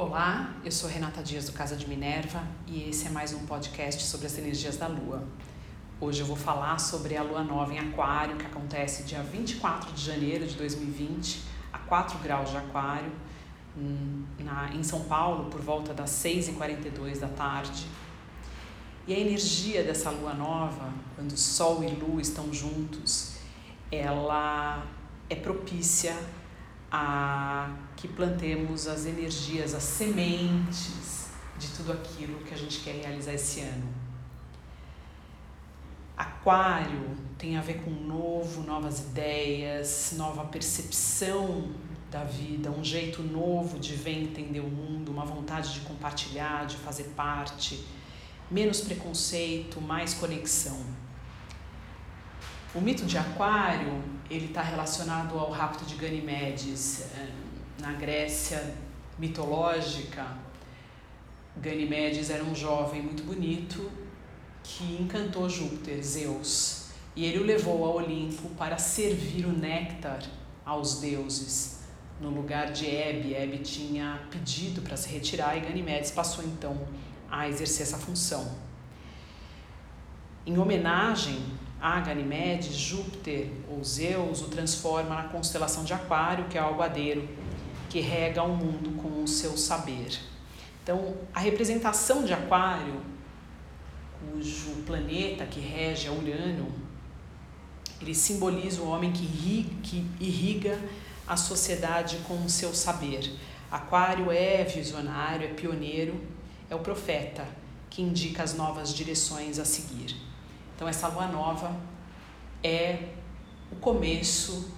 Olá, eu sou Renata Dias do Casa de Minerva e esse é mais um podcast sobre as energias da Lua. Hoje eu vou falar sobre a Lua Nova em Aquário, que acontece dia 24 de janeiro de 2020, a 4 graus de Aquário, hum, na, em São Paulo, por volta das 6h42 da tarde. E a energia dessa Lua Nova, quando Sol e Lua estão juntos, ela é propícia a que plantemos as energias, as sementes de tudo aquilo que a gente quer realizar esse ano. Aquário tem a ver com novo, novas ideias, nova percepção da vida, um jeito novo de ver entender o mundo, uma vontade de compartilhar, de fazer parte, menos preconceito, mais conexão. O mito de Aquário ele está relacionado ao rapto de Ganimedes eh, na Grécia mitológica. Ganimedes era um jovem muito bonito que encantou Júpiter, Zeus, e ele o levou ao Olimpo para servir o néctar aos deuses no lugar de Hebe. Hebe tinha pedido para se retirar e Ganimedes passou então a exercer essa função. Em homenagem a Ganimedes, Júpiter ou Zeus o transforma na constelação de Aquário, que é o aguadeiro, que rega o mundo com o seu saber. Então, a representação de Aquário, cujo planeta que rege é Urano, ele simboliza o homem que irriga a sociedade com o seu saber. Aquário é visionário, é pioneiro, é o profeta que indica as novas direções a seguir. Então, essa lua nova é o começo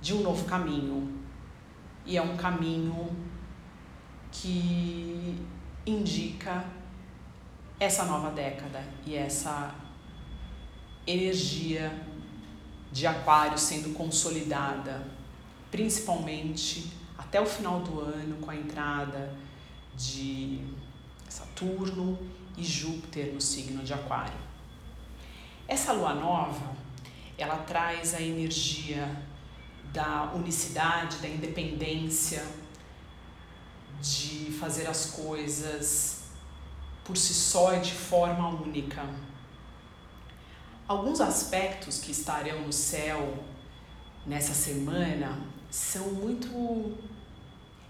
de um novo caminho. E é um caminho que indica essa nova década e essa energia de Aquário sendo consolidada, principalmente até o final do ano, com a entrada de Saturno e Júpiter no signo de Aquário. Essa lua nova, ela traz a energia da unicidade, da independência, de fazer as coisas por si só e de forma única. Alguns aspectos que estarão no céu nessa semana são muito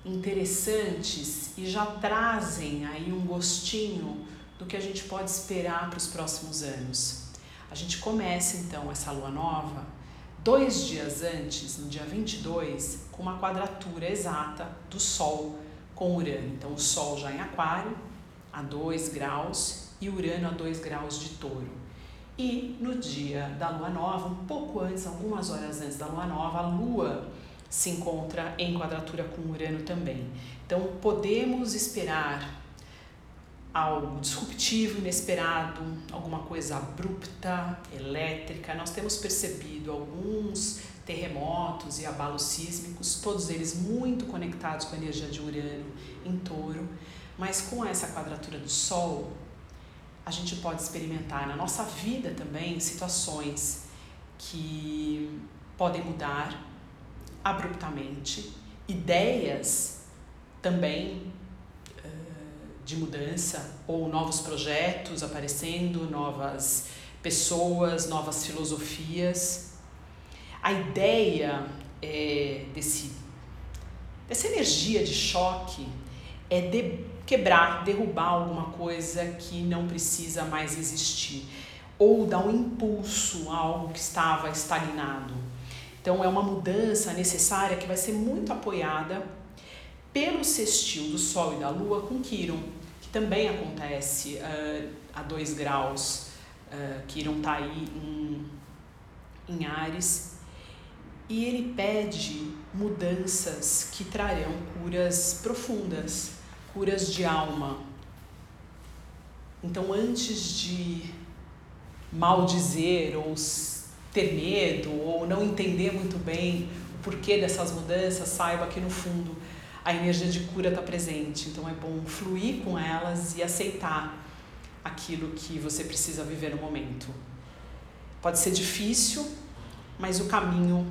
interessantes e já trazem aí um gostinho do que a gente pode esperar para os próximos anos. A gente começa então essa lua nova dois dias antes, no dia 22, com uma quadratura exata do Sol com Urano. Então, o Sol já em Aquário, a 2 graus, e Urano a 2 graus de Touro. E no dia da lua nova, um pouco antes, algumas horas antes da lua nova, a lua se encontra em quadratura com Urano também. Então, podemos esperar algo disruptivo, inesperado, alguma coisa abrupta, elétrica. Nós temos percebido alguns terremotos e abalos sísmicos, todos eles muito conectados com a energia de Urano em touro, mas com essa quadratura do Sol, a gente pode experimentar na nossa vida também situações que podem mudar abruptamente, ideias também de mudança ou novos projetos aparecendo, novas pessoas, novas filosofias. A ideia é, desse, dessa energia de choque é de quebrar, derrubar alguma coisa que não precisa mais existir ou dar um impulso a algo que estava estagnado. Então é uma mudança necessária que vai ser muito apoiada pelo sextil do Sol e da Lua com Quiron, que também acontece uh, a 2 graus. Uh, Quiron está aí em, em Ares. E ele pede mudanças que trarão curas profundas, curas de alma. Então, antes de maldizer ou ter medo ou não entender muito bem o porquê dessas mudanças, saiba que no fundo a energia de cura está presente. Então é bom fluir com elas e aceitar aquilo que você precisa viver no momento. Pode ser difícil, mas o caminho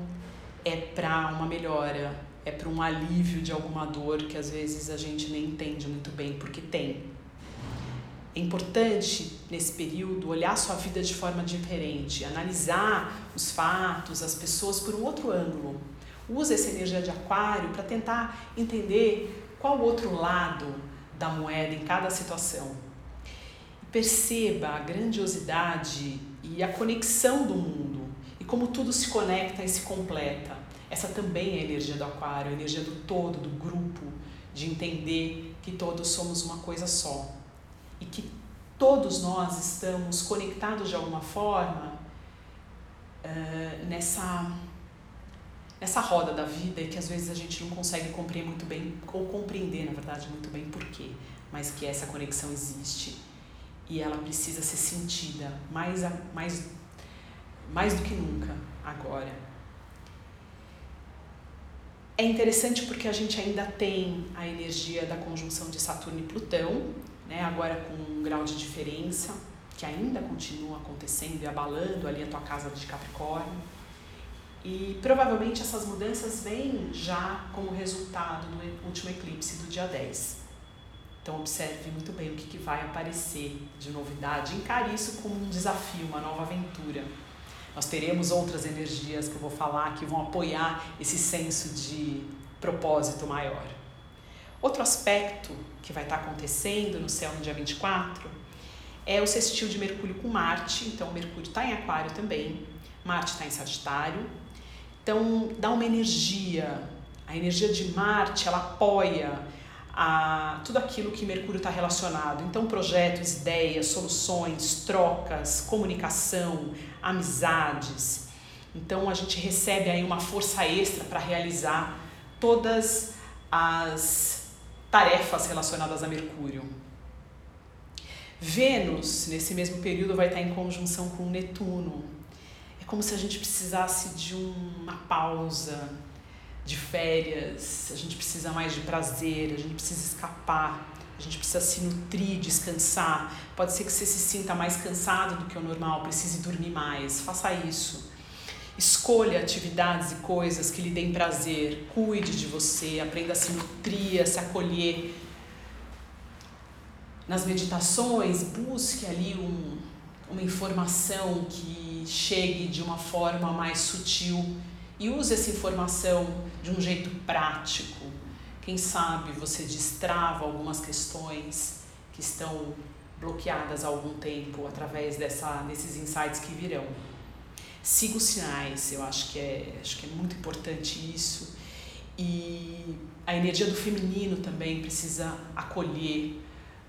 é para uma melhora é para um alívio de alguma dor que às vezes a gente nem entende muito bem porque tem. É importante nesse período olhar sua vida de forma diferente, analisar os fatos, as pessoas por um outro ângulo. Use essa energia de aquário para tentar entender qual o outro lado da moeda em cada situação. Perceba a grandiosidade e a conexão do mundo e como tudo se conecta e se completa. Essa também é a energia do aquário, a energia do todo, do grupo, de entender que todos somos uma coisa só e que todos nós estamos conectados de alguma forma uh, nessa nessa roda da vida que às vezes a gente não consegue compreender muito bem ou compreender na verdade muito bem por quê, mas que essa conexão existe e ela precisa ser sentida mais mais mais do que nunca agora. É interessante porque a gente ainda tem a energia da conjunção de Saturno e Plutão, né, agora com um grau de diferença, que ainda continua acontecendo e abalando ali a tua casa de Capricórnio. E provavelmente essas mudanças vêm já como resultado do último eclipse do dia 10. Então observe muito bem o que, que vai aparecer de novidade. Encare isso como um desafio, uma nova aventura. Nós teremos outras energias que eu vou falar que vão apoiar esse senso de propósito maior. Outro aspecto que vai estar acontecendo no céu no dia 24 é o sextil de Mercúrio com Marte. Então, Mercúrio está em Aquário também, Marte está em Sagitário. Então, dá uma energia. A energia de Marte ela apoia a tudo aquilo que Mercúrio está relacionado. Então, projetos, ideias, soluções, trocas, comunicação, amizades. Então, a gente recebe aí uma força extra para realizar todas as tarefas relacionadas a Mercúrio. Vênus, nesse mesmo período, vai estar em conjunção com Netuno. É como se a gente precisasse de uma pausa, de férias, a gente precisa mais de prazer, a gente precisa escapar, a gente precisa se nutrir, descansar. Pode ser que você se sinta mais cansado do que o normal, precise dormir mais. Faça isso. Escolha atividades e coisas que lhe deem prazer, cuide de você, aprenda a se nutrir, a se acolher. Nas meditações, busque ali um, uma informação que chegue de uma forma mais sutil e use essa informação de um jeito prático. Quem sabe você destrava algumas questões que estão bloqueadas há algum tempo através dessa, desses insights que virão siga os sinais, eu acho que é, acho que é muito importante isso. E a energia do feminino também precisa acolher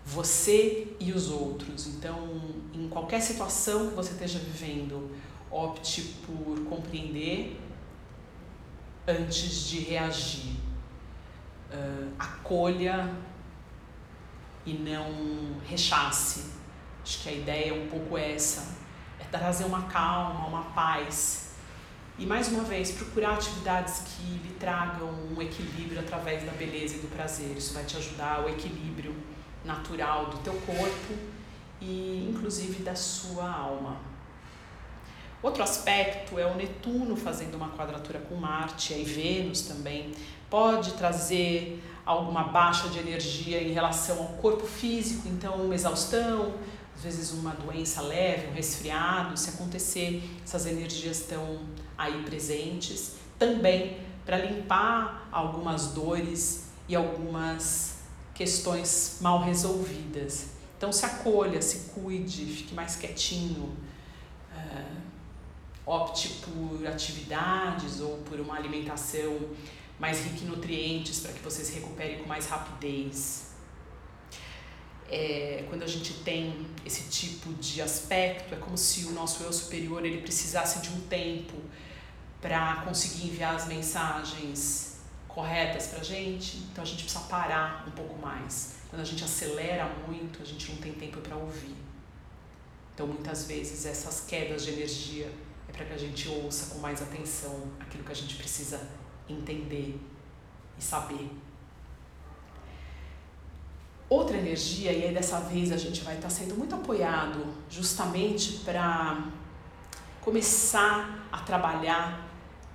você e os outros. Então, em qualquer situação que você esteja vivendo, opte por compreender antes de reagir. Uh, acolha e não rechace. Acho que a ideia é um pouco essa trazer uma calma, uma paz. E mais uma vez, procurar atividades que lhe tragam um equilíbrio através da beleza e do prazer. Isso vai te ajudar o equilíbrio natural do teu corpo e inclusive da sua alma. Outro aspecto é o Netuno fazendo uma quadratura com Marte e Vênus também. Pode trazer alguma baixa de energia em relação ao corpo físico, então uma exaustão, às vezes uma doença leve, um resfriado, se acontecer, essas energias estão aí presentes. Também para limpar algumas dores e algumas questões mal resolvidas. Então se acolha, se cuide, fique mais quietinho, uh, opte por atividades ou por uma alimentação mais rica em nutrientes para que você se recupere com mais rapidez é, quando a gente tem esse tipo de aspecto, é como se o nosso eu superior ele precisasse de um tempo para conseguir enviar as mensagens corretas para a gente, então a gente precisa parar um pouco mais. Quando a gente acelera muito, a gente não tem tempo para ouvir. Então, muitas vezes, essas quedas de energia é para que a gente ouça com mais atenção aquilo que a gente precisa entender e saber outra energia, e aí dessa vez a gente vai estar sendo muito apoiado justamente para começar a trabalhar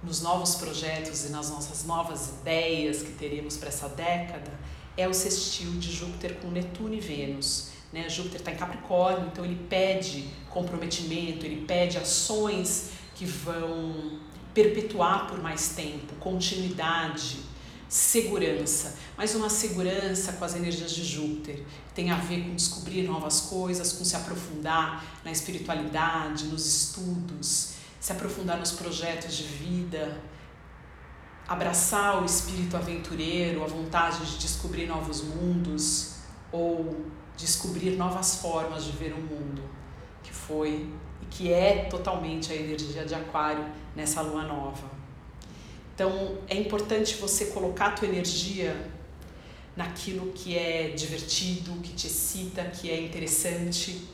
nos novos projetos e nas nossas novas ideias que teremos para essa década é o sextil de Júpiter com Netuno e Vênus. Né? Júpiter está em Capricórnio, então ele pede comprometimento, ele pede ações que vão perpetuar por mais tempo, continuidade, segurança, mas uma segurança com as energias de Júpiter, tem a ver com descobrir novas coisas, com se aprofundar na espiritualidade, nos estudos, se aprofundar nos projetos de vida, abraçar o espírito aventureiro, a vontade de descobrir novos mundos ou descobrir novas formas de ver o mundo, que foi e que é totalmente a energia de Aquário nessa lua nova. Então, é importante você colocar a tua energia naquilo que é divertido, que te excita, que é interessante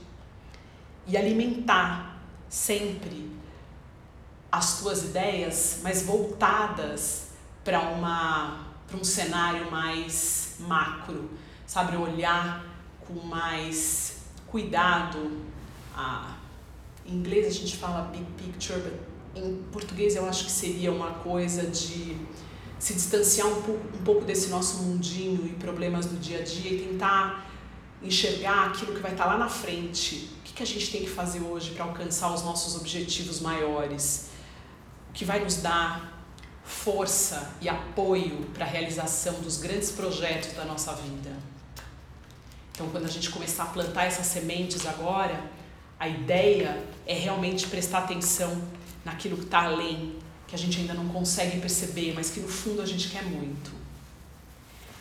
e alimentar sempre as tuas ideias, mas voltadas para uma para um cenário mais macro, sabe, olhar com mais cuidado. Ah, em inglês a gente fala big picture, but em português eu acho que seria uma coisa de se distanciar um pouco, um pouco desse nosso mundinho e problemas do dia a dia e tentar enxergar aquilo que vai estar lá na frente. O que, que a gente tem que fazer hoje para alcançar os nossos objetivos maiores? O que vai nos dar força e apoio para a realização dos grandes projetos da nossa vida. Então, quando a gente começar a plantar essas sementes agora, a ideia é realmente prestar atenção naquilo que está além, que a gente ainda não consegue perceber, mas que no fundo a gente quer muito.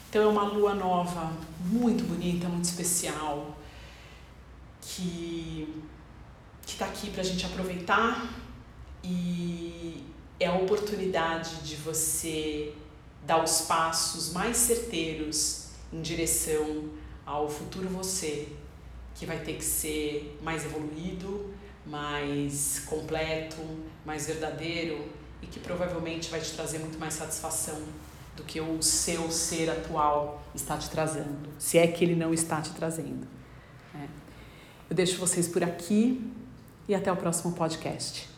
Então é uma lua nova muito bonita, muito especial, que está aqui para a gente aproveitar e é a oportunidade de você dar os passos mais certeiros em direção ao futuro você, que vai ter que ser mais evoluído, mais completo, mais verdadeiro e que provavelmente vai te trazer muito mais satisfação do que o seu ser atual está te trazendo, se é que ele não está te trazendo. É. Eu deixo vocês por aqui e até o próximo podcast.